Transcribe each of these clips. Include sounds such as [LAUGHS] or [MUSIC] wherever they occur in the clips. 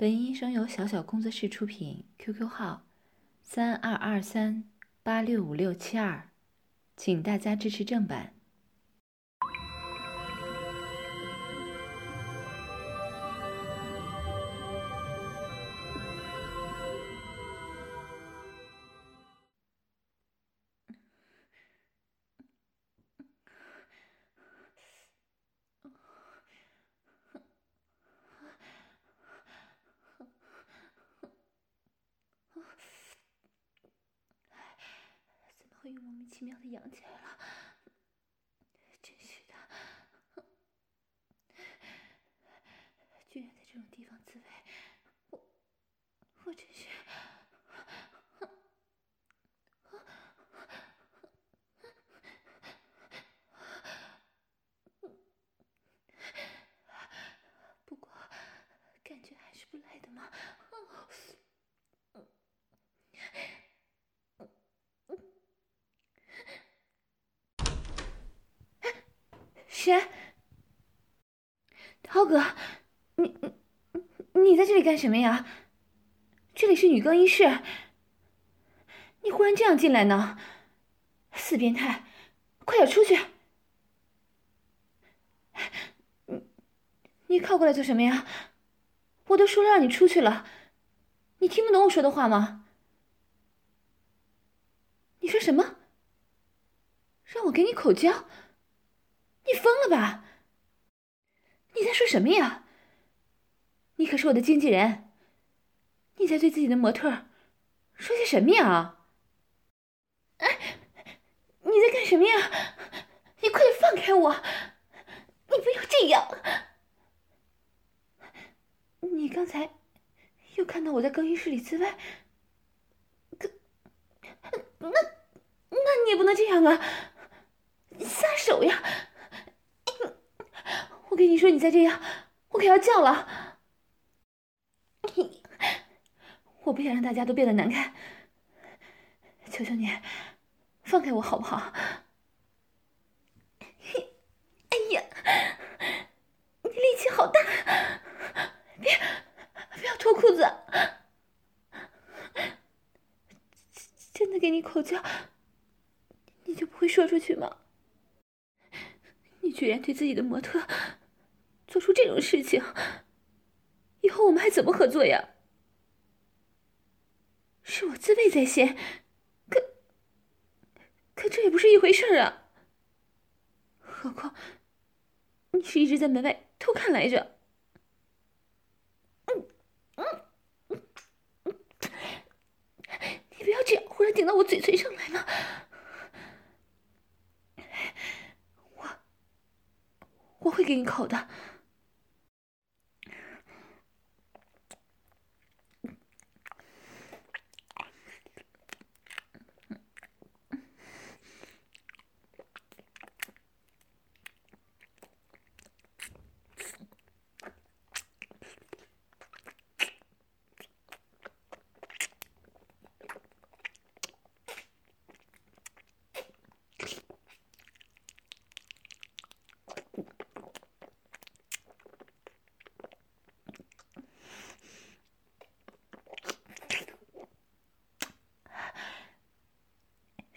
本音声由小小工作室出品，QQ 号三二二三八六五六七二，请大家支持正版。他痒起来了，真是的！居然在这种地方自慰，我我真是……不过感觉还是不赖的嘛。谁？涛哥，你你你在这里干什么呀？这里是女更衣室，你忽然这样进来呢？死变态，快点出去！你你靠过来做什么呀？我都说了让你出去了，你听不懂我说的话吗？你说什么？让我给你口交？你疯了吧？你在说什么呀？你可是我的经纪人，你在对自己的模特说些什么呀？哎，你在干什么呀？你快点放开我！你不要这样！你刚才又看到我在更衣室里自慰，可那那你也不能这样啊！撒手呀！我跟你说，你再这样，我可要叫了。我不想让大家都变得难看。求求你，放开我好不好？[LAUGHS] 哎呀，你力气好大！别，不要脱裤子！真的给你口交，你就不会说出去吗？你居然对自己的模特做出这种事情，以后我们还怎么合作呀？是我自卫在先，可可这也不是一回事啊！何况你是一直在门外偷看来着。你不要这样，忽然顶到我嘴唇上来了。我会给你口的。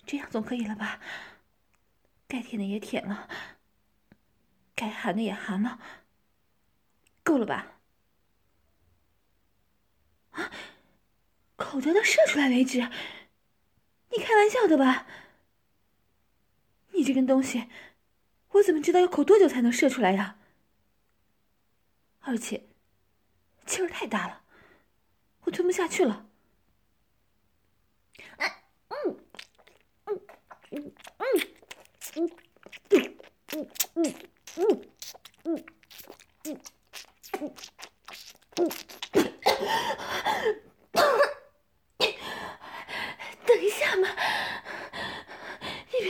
这总可以了吧？该舔的也舔了，该含的也含了，够了吧？啊！口交到射出来为止？你开玩笑的吧？你这根东西，我怎么知道要口多久才能射出来呀？而且气儿太大了，我吞不下去了。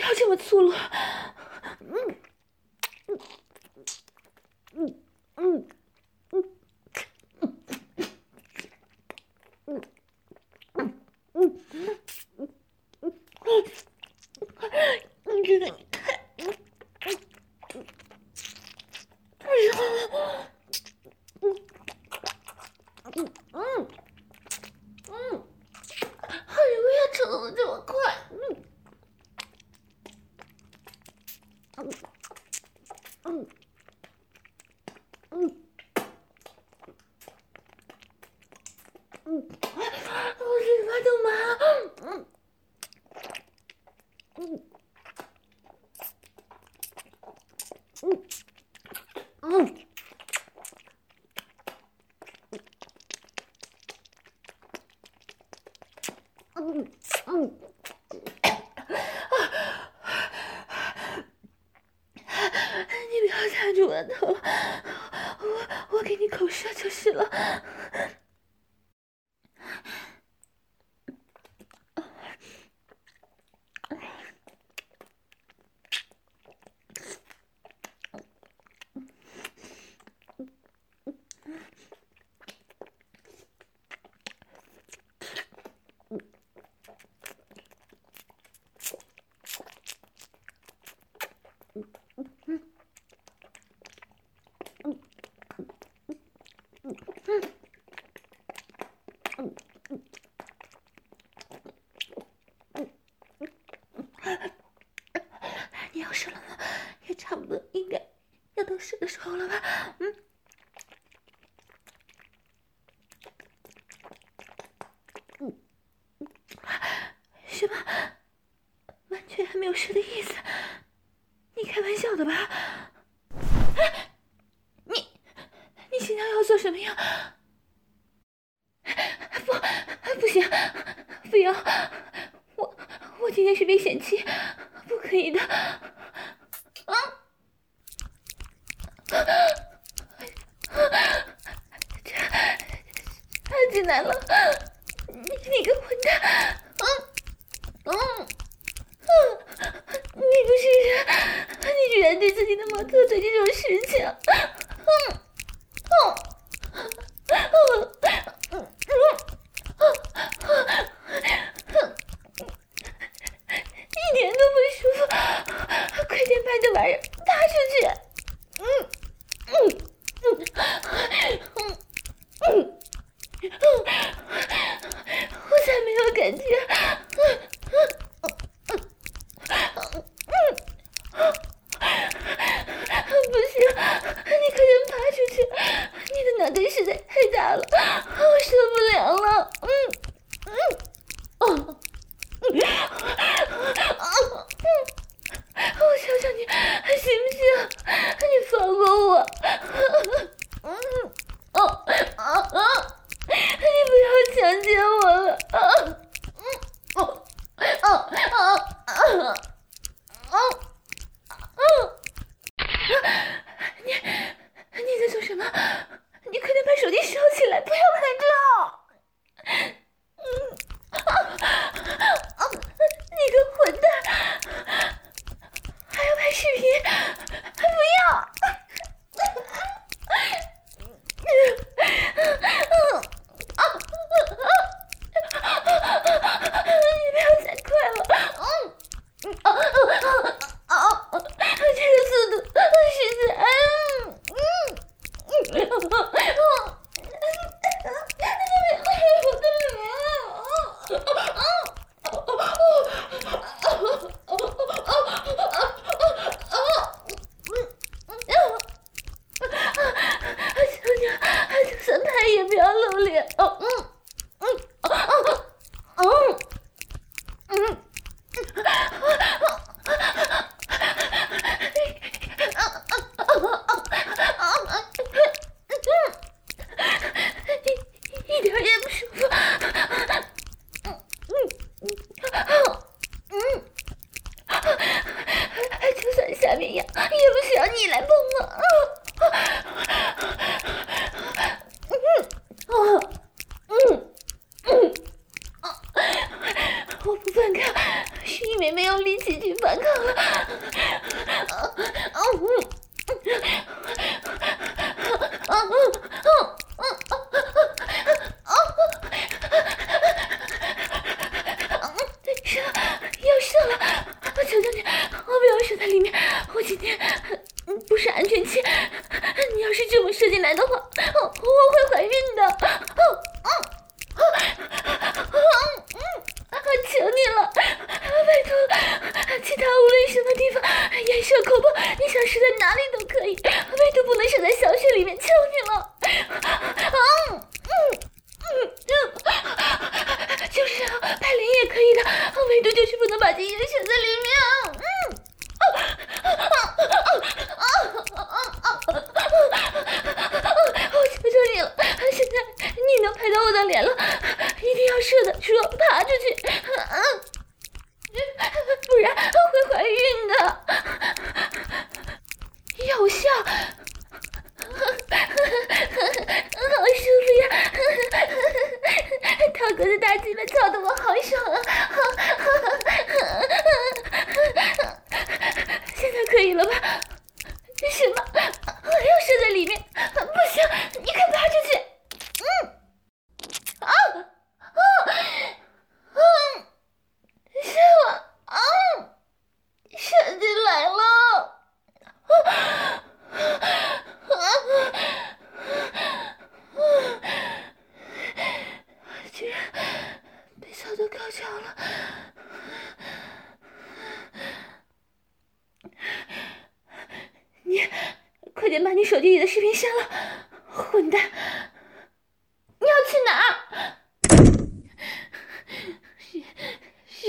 要这么粗鲁。够了吧？嗯。他进来了，你你个混蛋！嗯嗯嗯，你不是人，你居然对自己的模特做这种事情！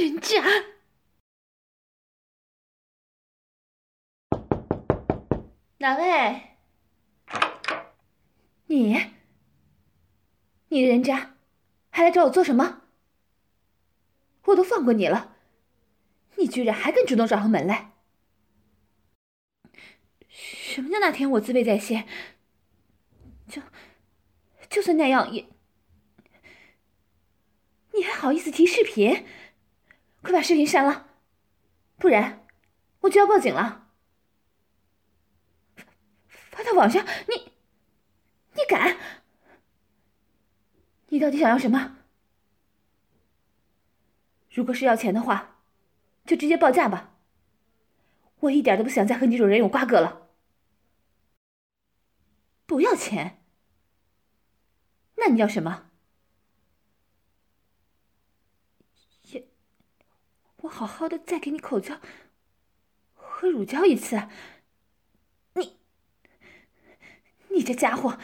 人渣！哪位？你？你人渣，还来找我做什么？我都放过你了，你居然还敢主动找上门来！什么叫那天我自卑在先？就就算那样也，你还好意思提视频？快把视频删了，不然我就要报警了。发到网上，你你敢？你到底想要什么？如果是要钱的话，就直接报价吧。我一点都不想再和你这种人有瓜葛了。不要钱？那你要什么？我好好的再给你口交和乳交一次。你，你这家伙，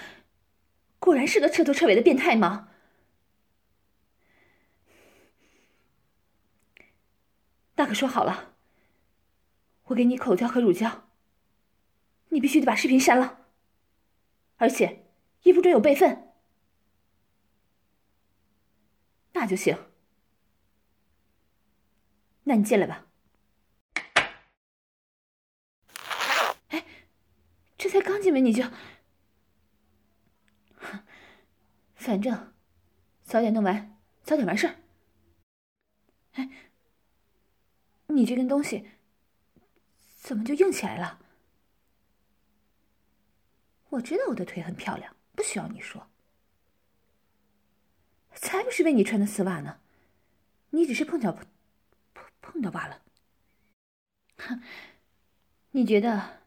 果然是个彻头彻尾的变态吗？那可说好了，我给你口交和乳交，你必须得把视频删了。而且，也不准有备份。那就行。那你进来吧。哎，这才刚进门你就……反正早点弄完，早点完事儿。哎，你这根东西怎么就硬起来了？我知道我的腿很漂亮，不需要你说。才不是为你穿的丝袜呢，你只是碰巧碰到罢了。哼，你觉得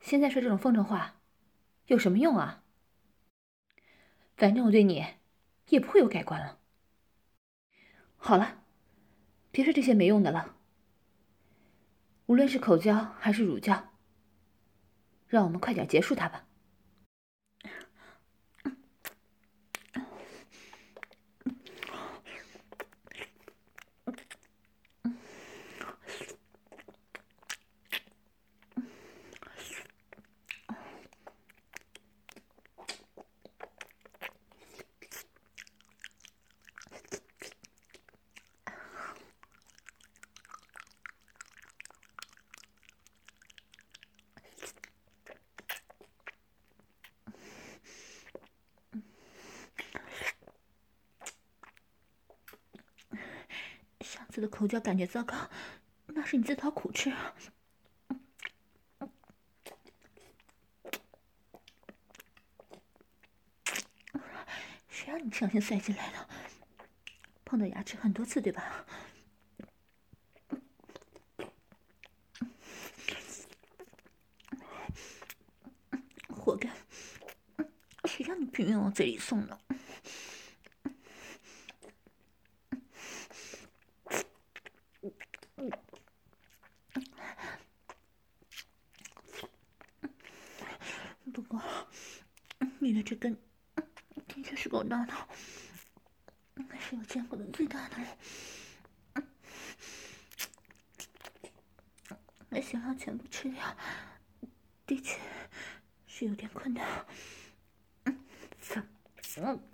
现在说这种风凉话有什么用啊？反正我对你也不会有改观了。好了，别说这些没用的了。无论是口交还是乳交，让我们快点结束它吧。我就感觉糟糕，那是你自讨苦吃。谁让你不小心塞进来的？碰到牙齿很多次，对吧？活该！谁让你拼命往嘴里送的？你的这根的确是够大的，应该是我见过的最大的了。想要全部吃掉，的确是有点困难。嗯嗯嗯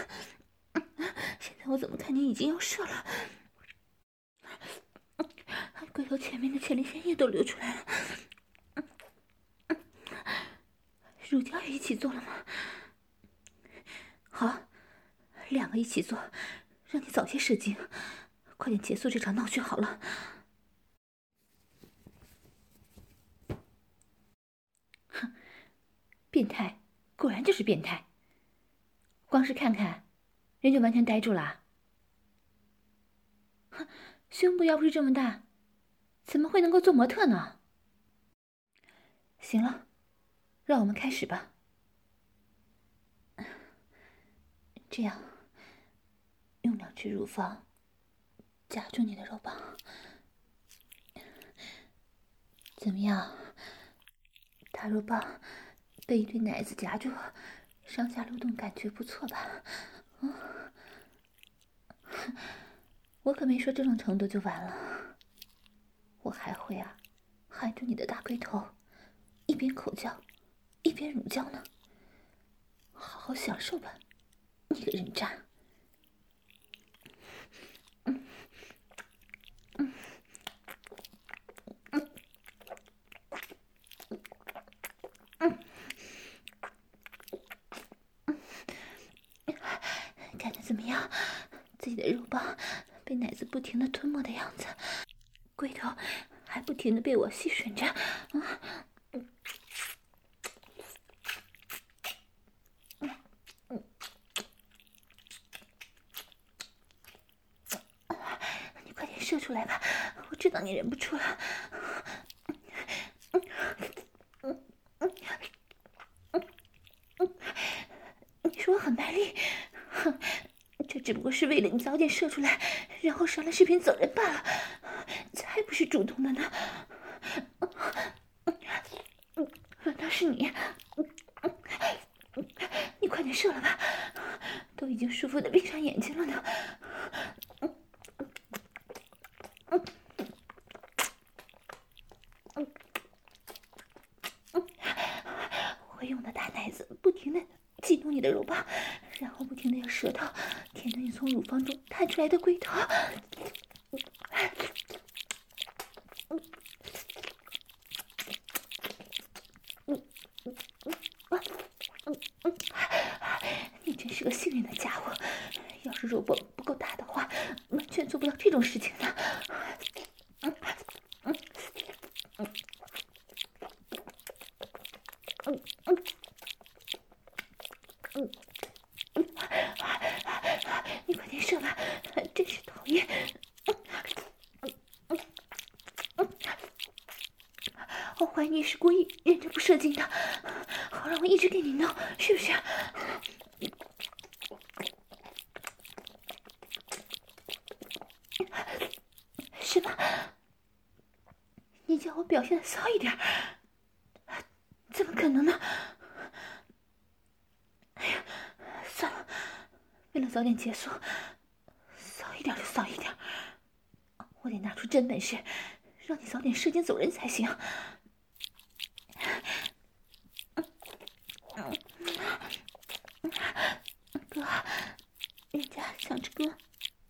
你已经要射了？龟头前面的前列腺液都流出来了。乳胶也一起做了吗？好，两个一起做，让你早些射精，快点结束这场闹剧好了。哼，变态，果然就是变态。光是看看，人就完全呆住了。胸部要不是这么大，怎么会能够做模特呢？行了，让我们开始吧。这样，用两只乳房夹住你的肉棒，怎么样？大肉棒被一对奶子夹住，上下流动，感觉不错吧？嗯，我可没说这种程度就完了，我还会啊，含住你的大龟头，一边口交，一边乳交呢，好好享受吧。你个人渣！嗯嗯嗯嗯嗯，感觉怎么样？自己的肉棒被奶子不停的吞没的样子，龟头还不停的被我吸吮着，啊！你快点射出来吧，我知道你忍不住了。你说我很卖力，哼，这只不过是为了你早点射出来，然后上了视频走人罢了，才不是主动的呢。反倒是你，你快点射了吧，都已经舒服的闭上眼睛了呢。我用的肉棒，然后不停的用舌头舔着你从乳房中探出来的龟头。你真是个幸运的家伙，要是肉棒不够大的话，完全做不到这种事情的。你是故意忍着不射精的，好让我一直给你弄，是不是？[LAUGHS] 是吧？你叫我表现的骚一点，怎么可能呢？哎呀，算了，为了早点结束，骚一点就骚一点，我得拿出真本事，让你早点射精走人才行。哥，人家想着哥，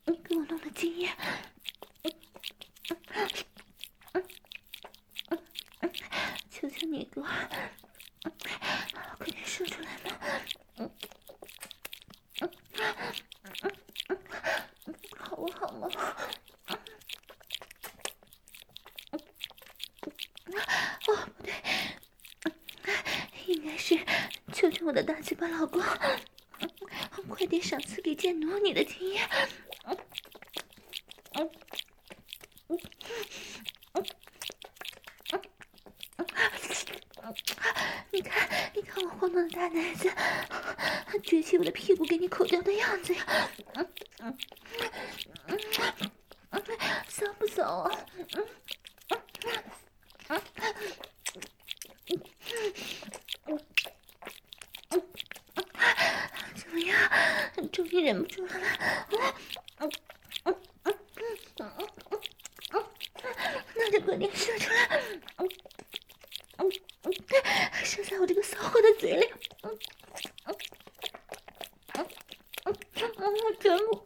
你给我弄的精液，求求你哥，快点射出来嘛！好不好嘛？哦，不对，应该是求求我的大嘴巴老公。快点赏赐给贱奴你的经验！你看，你看我晃动的大奶子，撅起我的屁股给你口交的样子呀！骚不骚啊？你忍不住了，那就快点射出来，射在我这个骚货的嘴里，全部。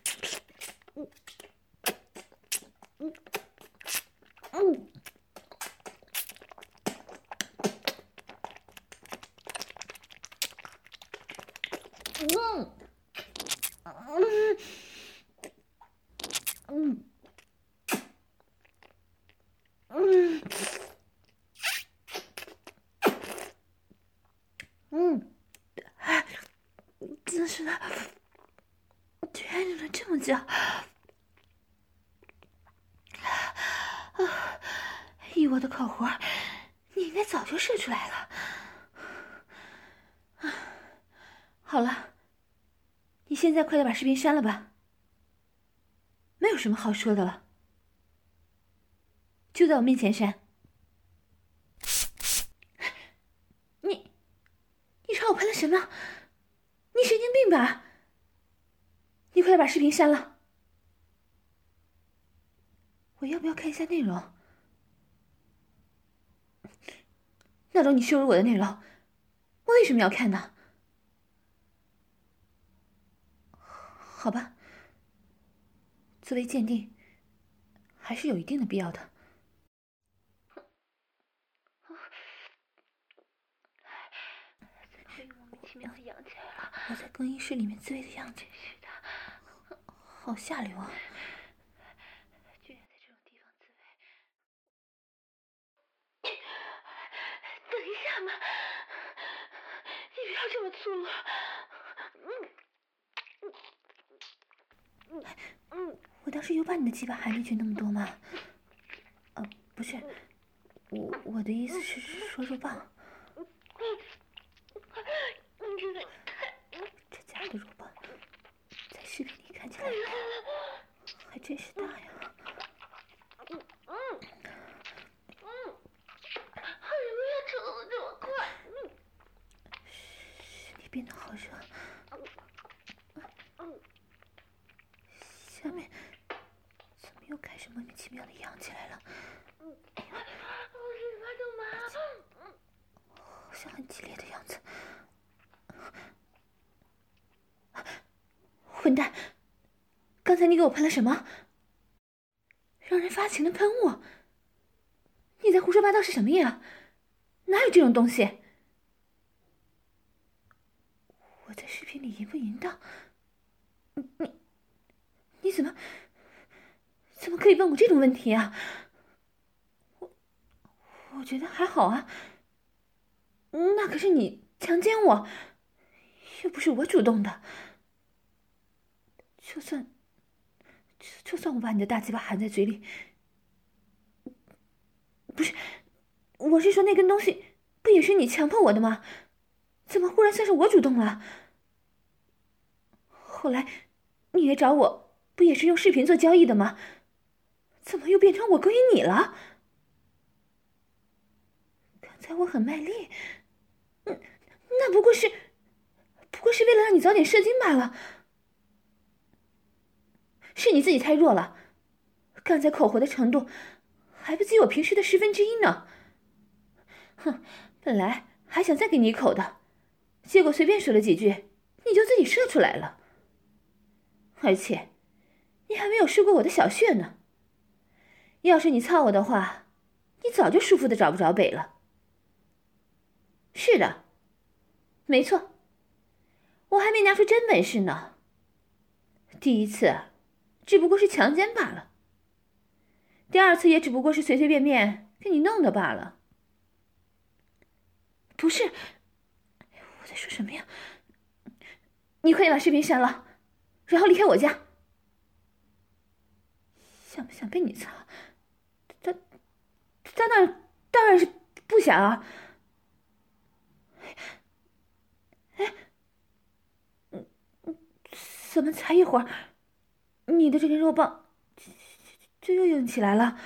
以我的口活，你应该早就射出来了。好了，你现在快点把视频删了吧，没有什么好说的了，就在我面前删。你，你朝我喷了什么？你神经病吧？你快点把视频删了。我要不要看一下内容？那种你羞辱我的内容，我为什么要看呢？好吧，作为鉴定，还是有一定的必要的。我在更衣室里面自慰的样子似的，好下流啊！这么粗鲁，嗯，我当时有把你的鸡巴含进去那么多吗？呃，不是，我我的意思是说肉棒。这家的肉棒，在视频里看起来还真是大呀。变得好热，下面怎么又开始莫名其妙的痒起来了？好像很激烈的样子。混蛋！刚才你给我喷了什么？让人发情的喷雾？你在胡说八道是什么呀？哪有这种东西？我在视频里淫不淫荡？你你你怎么怎么可以问我这种问题啊？我我觉得还好啊。那可是你强奸我，又不是我主动的。就算就，就算我把你的大鸡巴含在嘴里，不是，我是说那根东西不也是你强迫我的吗？怎么忽然算是我主动了？后来，你也找我，不也是用视频做交易的吗？怎么又变成我勾引你了？刚才我很卖力，嗯，那不过是，不过是为了让你早点射精罢了。是你自己太弱了，刚才口活的程度还不及我平时的十分之一呢。哼，本来还想再给你一口的，结果随便说了几句，你就自己射出来了。而且，你还没有试过我的小穴呢。要是你操我的话，你早就舒服的找不着北了。是的，没错，我还没拿出真本事呢。第一次，只不过是强奸罢了。第二次也只不过是随随便便给你弄的罢了。不是，我在说什么呀？你快点把视频删了。然后离开我家，想不想被你擦？在但那当然是不想啊！哎，嗯嗯，怎么才一会儿，你的这根肉棒就又硬起来了？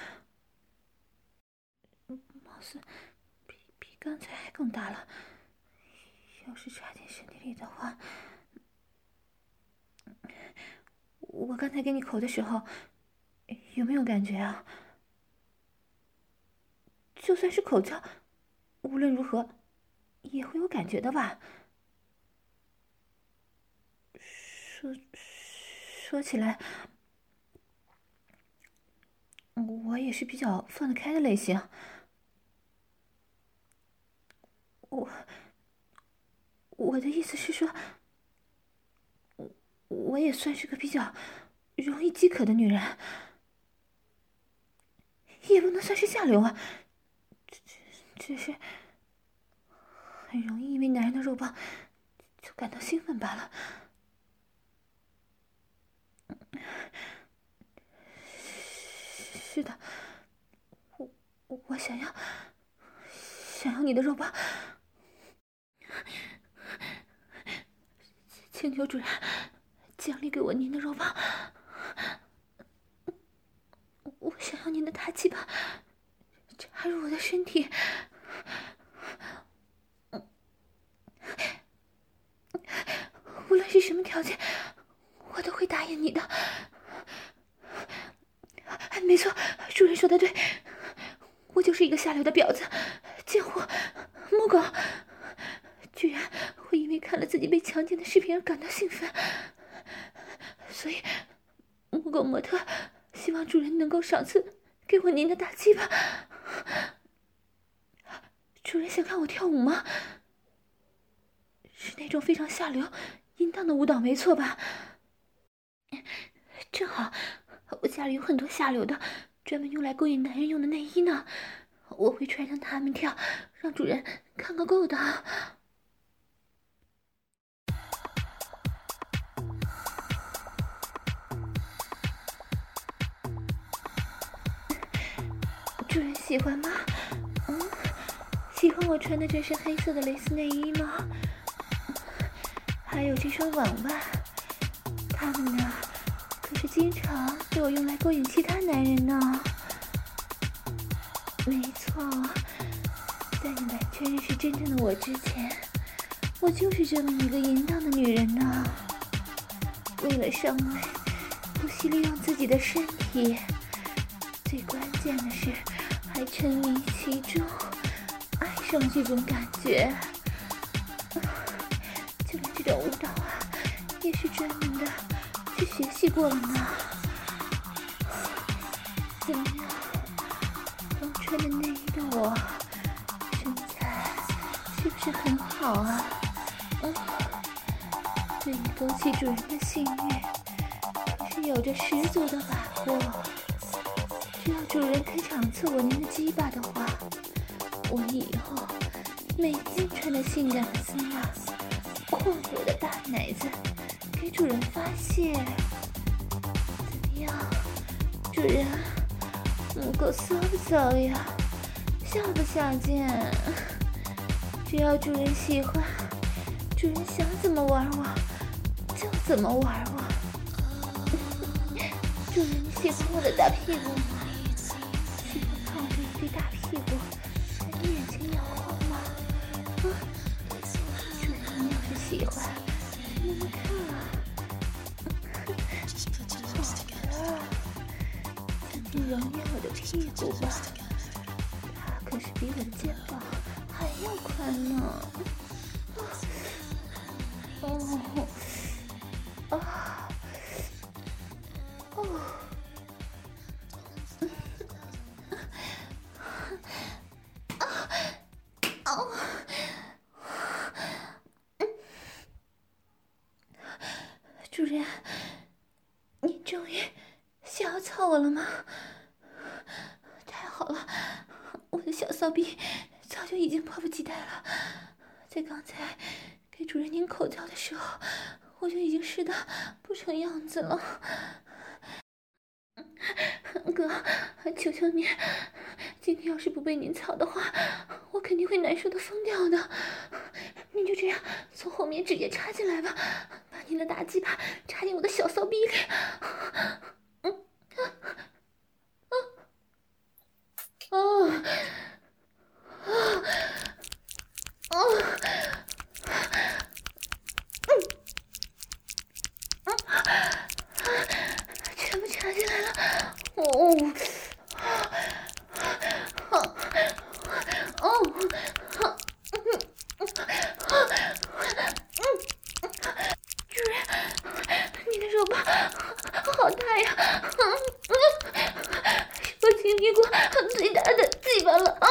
貌似比比刚才还更大了。要是插进身体里的话，我刚才给你口的时候。有没有感觉啊？就算是口交，无论如何也会有感觉的吧？说说起来，我也是比较放得开的类型。我我的意思是说，我也算是个比较容易饥渴的女人，也不能算是下流啊。只只是很容易因为男人的肉棒就感到兴奋罢了。是的，我我想要想要你的肉棒，请求主人奖励给我您的肉棒。想要您的大鸡巴插入我的身体，无论是什么条件，我都会答应你的。没错，主人说的对，我就是一个下流的婊子、贱货、母狗，居然会因为看了自己被强奸的视频而感到兴奋，所以母狗模特希望主人能够赏赐给我您的大鸡巴。主人想看我跳舞吗？是那种非常下流、淫荡的舞蹈，没错吧？正好。我家里有很多下流的，专门用来勾引男人用的内衣呢，我会穿上它们跳，让主人看个够的。主人喜欢吗？嗯，喜欢我穿的这身黑色的蕾丝内衣吗？还有这双网袜，它们呢？可是经常被我用来勾引其他男人呢。没错，在你完全认识真正的我之前，我就是这么一个淫荡的女人呢。为了上位，不惜利用自己的身体，最关键的是还沉迷其中，爱上这种感觉。就连这种舞蹈啊，也是专门的。去学习过了呢？怎么样？刚穿的内衣的我，身材是不是很好啊？嗯，对你勾起主人的性欲，可是有着十足的把握。主人肯赏赐我您的鸡巴的话，我以后每天穿着性感的丝袜，旷我的大奶子。给主人发泄，怎么样？主人，母狗骚不骚呀？下不下贱？只要主人喜欢，主人想怎么玩我，就怎么玩我。[LAUGHS] 主人，你喜欢我的大屁股吗的小骚逼早就已经迫不及待了，在刚才给主人您口交的时候，我就已经湿的不成样子了。哥，求求你，今天要是不被您操的话，我肯定会难受的疯掉的。您就这样从后面直接插进来吧，把你的大鸡巴插进我的小骚逼里。嗯，啊，啊，啊，啊！啊！啊！啊！全部插进来了！哦！啊！啊！哦！嗯！啊！好大呀！我经历过最大的鸡巴了！啊！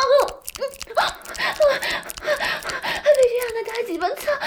你们看 [LAUGHS]